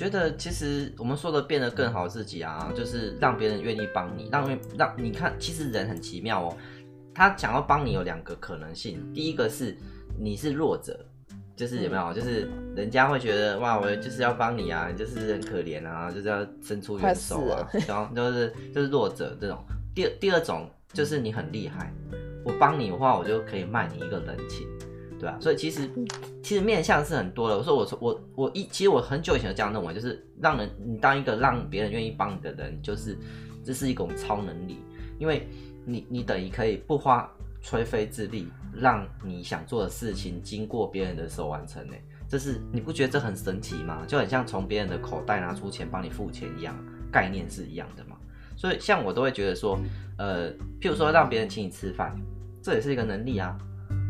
觉得其实我们说的变得更好自己啊，就是让别人愿意帮你，让让你看，其实人很奇妙哦。他想要帮你有两个可能性，第一个是你是弱者，就是有没有，嗯、就是人家会觉得哇，我就是要帮你啊，你就是很可怜啊，就是要伸出援手啊，然后就是就是弱者这种。第第二种就是你很厉害，我帮你的话，我就可以卖你一个人情。对啊，所以其实其实面向是很多的。我说我我我一其实我很久以前就这样认为，就是让人你当一个让别人愿意帮你的人，就是这是一种超能力，因为你你等于可以不花吹飞之力，让你想做的事情经过别人的手完成呢。这是你不觉得这很神奇吗？就很像从别人的口袋拿出钱帮你付钱一样，概念是一样的嘛。所以像我都会觉得说，呃，譬如说让别人请你吃饭，这也是一个能力啊。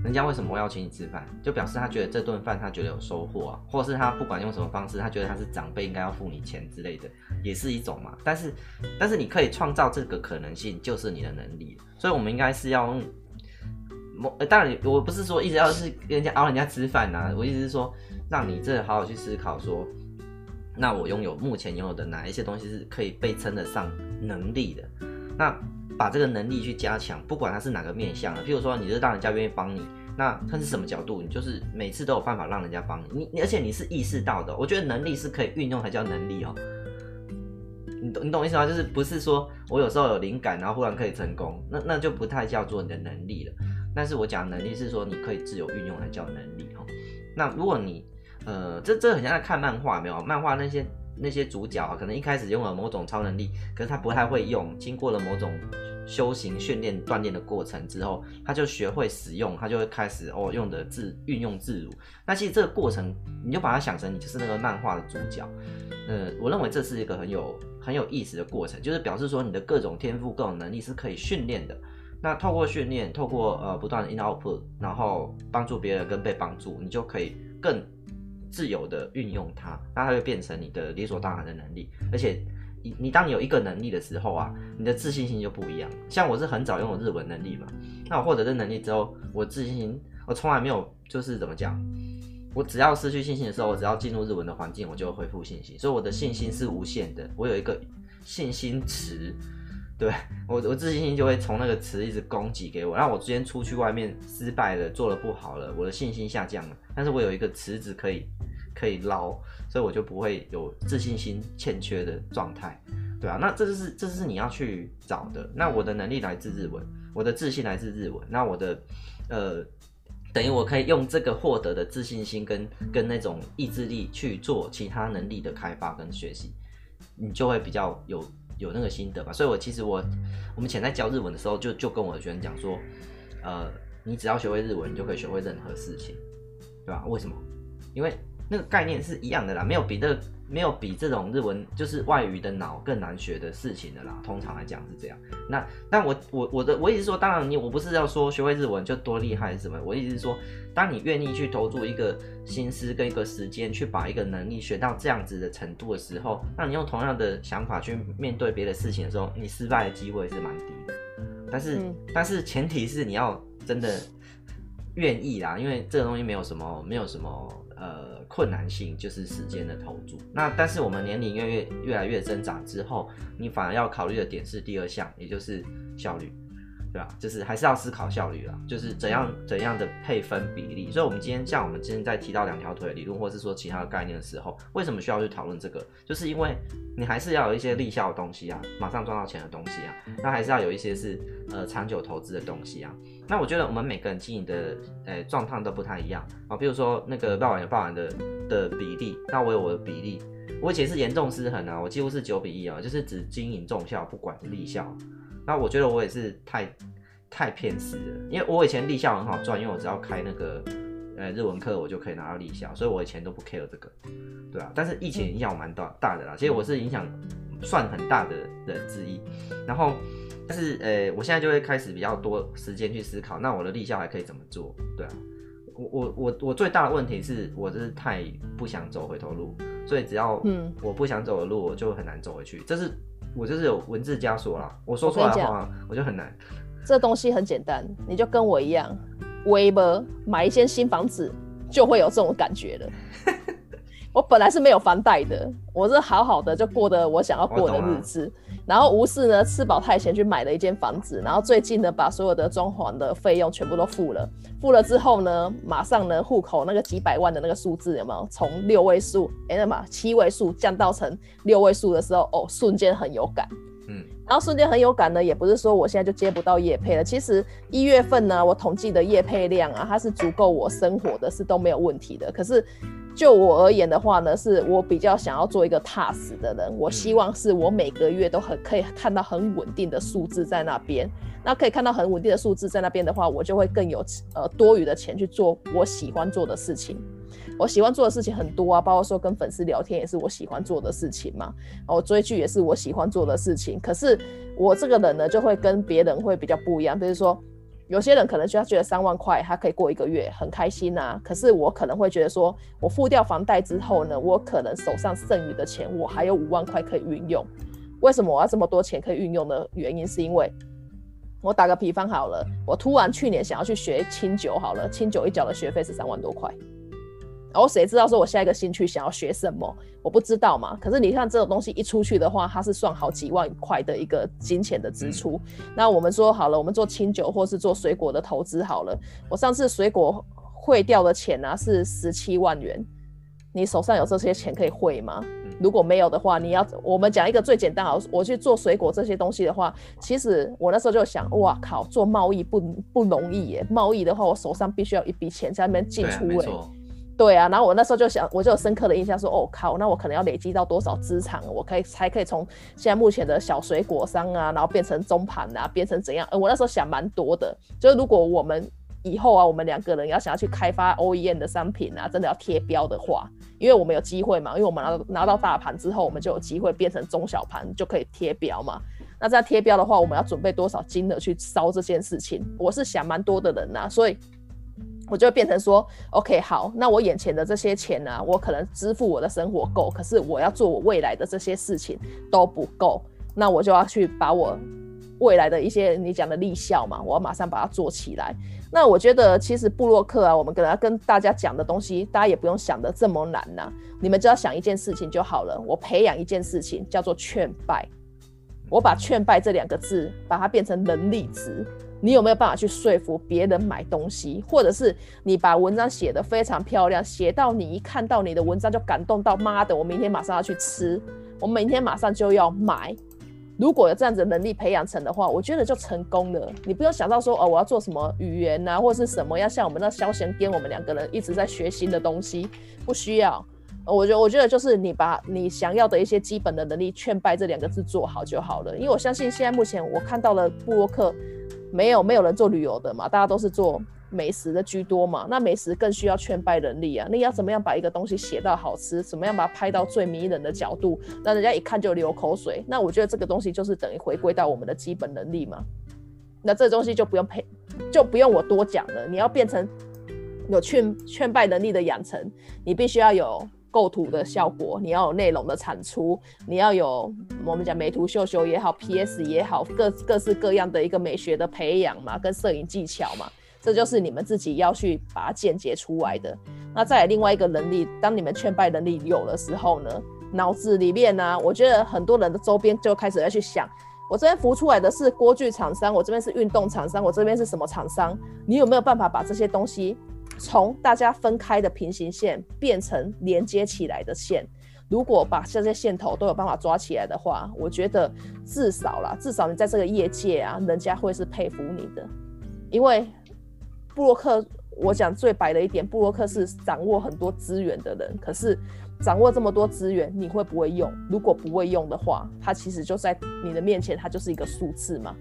人家为什么要请你吃饭？就表示他觉得这顿饭他觉得有收获啊，或者是他不管用什么方式，他觉得他是长辈应该要付你钱之类的，也是一种嘛。但是，但是你可以创造这个可能性，就是你的能力。所以，我们应该是要用，当然，我不是说一直要是跟人家熬人家吃饭呐，我意思是说，让你这好好去思考说，那我拥有目前拥有的哪一些东西是可以被称得上能力的？那。把这个能力去加强，不管它是哪个面向的，譬如说你是让人家愿意帮你，那它是什么角度？你就是每次都有办法让人家帮你，你而且你是意识到的。我觉得能力是可以运用才叫能力哦。你懂你懂意思吗？就是不是说我有时候有灵感，然后忽然可以成功，那那就不太叫做你的能力了。但是我讲能力是说你可以自由运用才叫能力哦。那如果你呃，这这很像在看漫画，没有漫画那些。那些主角啊，可能一开始拥有某种超能力，可是他不太会用。经过了某种修行、训练、锻炼的过程之后，他就学会使用，他就会开始哦用的自运用自如。那其实这个过程，你就把它想成你就是那个漫画的主角。呃，我认为这是一个很有很有意思的过程，就是表示说你的各种天赋、各种能力是可以训练的。那透过训练，透过呃不断的 in output，然后帮助别人跟被帮助，你就可以更。自由的运用它，那它会变成你的理所当然的能力。而且你，你当你有一个能力的时候啊，你的自信心就不一样。像我是很早拥有日文能力嘛，那我获得这能力之后，我自信心我从来没有就是怎么讲，我只要失去信心的时候，我只要进入日文的环境，我就会恢复信心。所以我的信心是无限的，我有一个信心池。对我，我自信心就会从那个词一直供给给我。然后我之前出去外面失败了，做的不好了，我的信心下降了。但是我有一个池子可以可以捞，所以我就不会有自信心欠缺的状态，对啊，那这就是这是你要去找的。那我的能力来自日文，我的自信来自日文。那我的呃，等于我可以用这个获得的自信心跟跟那种意志力去做其他能力的开发跟学习，你就会比较有。有那个心得吧，所以我其实我我们以前在教日文的时候就，就就跟我的学生讲说，呃，你只要学会日文，你就可以学会任何事情，对吧？为什么？因为那个概念是一样的啦，没有比这个。没有比这种日文就是外语的脑更难学的事情的啦。通常来讲是这样。那但我我我的我意思说，当然你我不是要说学会日文就多厉害什么。我意思是说，当你愿意去投注一个心思跟一个时间去把一个能力学到这样子的程度的时候，那你用同样的想法去面对别的事情的时候，你失败的机会是蛮低的。但是、嗯、但是前提是你要真的愿意啦，因为这个东西没有什么没有什么呃。困难性就是时间的投注。那但是我们年龄越越越来越增长之后，你反而要考虑的点是第二项，也就是效率，对吧？就是还是要思考效率啦，就是怎样怎样的配分比例。所以，我们今天像我们今天在提到两条腿理论，或是说其他的概念的时候，为什么需要去讨论这个？就是因为你还是要有一些利效的东西啊，马上赚到钱的东西啊，那还是要有一些是呃长久投资的东西啊。那我觉得我们每个人经营的诶状态都不太一样啊，比如说那个爆丸有爆完的的比例，那我有我的比例，我以前是严重失衡啊，我几乎是九比一啊，就是只经营重效不管利效。那我觉得我也是太太偏私了，因为我以前立校很好赚，因为我只要开那个呃日文课，我就可以拿到立校，所以我以前都不 care 这个，对啊。但是疫情影响我蛮大大的啦，其实我是影响算很大的人之一，然后。但是，呃、欸，我现在就会开始比较多时间去思考，那我的立校还可以怎么做？对啊，我我我我最大的问题是我就是太不想走回头路，所以只要嗯我不想走的路，我就很难走回去。这是我就是有文字枷锁啦，我说出来的话我，我就很难。这东西很简单，你就跟我一样，微博买一间新房子就会有这种感觉了。我本来是没有房贷的，我是好好的就过得我想要过的日子，然后无事呢吃饱太闲去买了一间房子，然后最近呢把所有的装潢的费用全部都付了，付了之后呢，马上呢户口那个几百万的那个数字有没有从六位数哎那么七位数降到成六位数的时候，哦瞬间很有感。嗯然后瞬间很有感呢，也不是说我现在就接不到业配了。其实一月份呢，我统计的业配量啊，它是足够我生活的，是都没有问题的。可是就我而言的话呢，是我比较想要做一个踏实的人。我希望是我每个月都很可以看到很稳定的数字在那边。那可以看到很稳定的数字在那边的话，我就会更有呃多余的钱去做我喜欢做的事情。我喜欢做的事情很多啊，包括说跟粉丝聊天也是我喜欢做的事情嘛。我追剧也是我喜欢做的事情。可是我这个人呢，就会跟别人会比较不一样。比如说，有些人可能觉得觉得三万块他可以过一个月很开心啊。可是我可能会觉得说，我付掉房贷之后呢，我可能手上剩余的钱，我还有五万块可以运用。为什么我要这么多钱可以运用呢原因，是因为我打个比方好了，我突然去年想要去学清酒好了，清酒一缴的学费是三万多块。然后谁知道说我下一个兴趣想要学什么？我不知道嘛。可是你看这种东西一出去的话，它是算好几万块的一个金钱的支出。嗯、那我们说好了，我们做清酒或是做水果的投资好了。我上次水果汇掉的钱呢、啊、是十七万元。你手上有这些钱可以汇吗？如果没有的话，你要我们讲一个最简单好，我去做水果这些东西的话，其实我那时候就想，哇靠，做贸易不不容易耶。贸易的话，我手上必须要一笔钱在那边进出诶。对啊，然后我那时候就想，我就有深刻的印象说，哦靠，那我可能要累积到多少资产，我可以才可以从现在目前的小水果商啊，然后变成中盘啊，变成怎样？呃，我那时候想蛮多的，就是如果我们以后啊，我们两个人要想要去开发 OEM 的商品啊，真的要贴标的话，因为我们有机会嘛，因为我们拿到拿到大盘之后，我们就有机会变成中小盘，就可以贴标嘛。那这样贴标的话，我们要准备多少金额去烧这件事情？我是想蛮多的人呐、啊，所以。我就会变成说，OK，好，那我眼前的这些钱呢、我可能支付我的生活够，可是我要做我未来的这些事情都不够，那我就要去把我未来的一些你讲的立效嘛，我要马上把它做起来。那我觉得其实布洛克啊，我们可能要跟大家讲的东西，大家也不用想得这么难呐、你们只要想一件事情就好了。我培养一件事情叫做劝败，我把劝败这两个字把它变成能力值。你有没有办法去说服别人买东西，或者是你把文章写得非常漂亮，写到你一看到你的文章就感动到妈的，我明天马上要去吃，我明天马上就要买。如果有这样子的能力培养成的话，我觉得就成功了。你不用想到说哦，我要做什么语言啊，或是什么，要像我们那消闲跟我们两个人一直在学新的东西，不需要。我觉得，我觉得就是你把你想要的一些基本的能力劝败这两个字做好就好了。因为我相信现在目前我看到了布洛克。没有没有人做旅游的嘛，大家都是做美食的居多嘛。那美食更需要劝败能力啊！你要怎么样把一个东西写到好吃，怎么样把它拍到最迷人的角度，让人家一看就流口水？那我觉得这个东西就是等于回归到我们的基本能力嘛。那这东西就不用配，就不用我多讲了。你要变成有劝劝败能力的养成，你必须要有。构图的效果，你要有内容的产出，你要有我们讲美图秀秀也好，PS 也好，各各式各样的一个美学的培养嘛，跟摄影技巧嘛，这就是你们自己要去把它间接出来的。那再来另外一个能力，当你们劝败能力有的时候呢，脑子里面呢，我觉得很多人的周边就开始要去想，我这边浮出来的是锅具厂商，我这边是运动厂商，我这边是什么厂商？你有没有办法把这些东西？从大家分开的平行线变成连接起来的线，如果把这些线头都有办法抓起来的话，我觉得至少啦，至少你在这个业界啊，人家会是佩服你的。因为布洛克，我讲最白的一点，布洛克是掌握很多资源的人。可是掌握这么多资源，你会不会用？如果不会用的话，它其实就在你的面前，它就是一个数字嘛。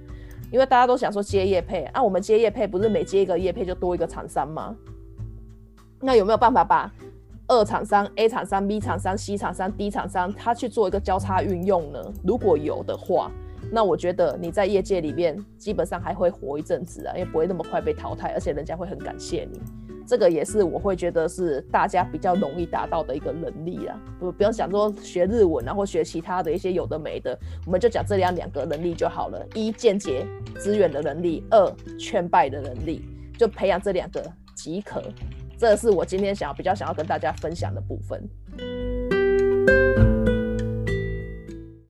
因为大家都想说接业配，啊，我们接业配不是每接一个业配就多一个厂商吗？那有没有办法把二厂商、A 厂商、B 厂商、C 厂商、D 厂商，他去做一个交叉运用呢？如果有的话，那我觉得你在业界里面基本上还会活一阵子啊，也不会那么快被淘汰，而且人家会很感谢你。这个也是我会觉得是大家比较容易达到的一个能力啊。不不用想说学日文啊，或学其他的一些有的没的，我们就讲这样两个能力就好了：一间接资源的能力，二劝败的能力，就培养这两个即可。这是我今天想要比较想要跟大家分享的部分。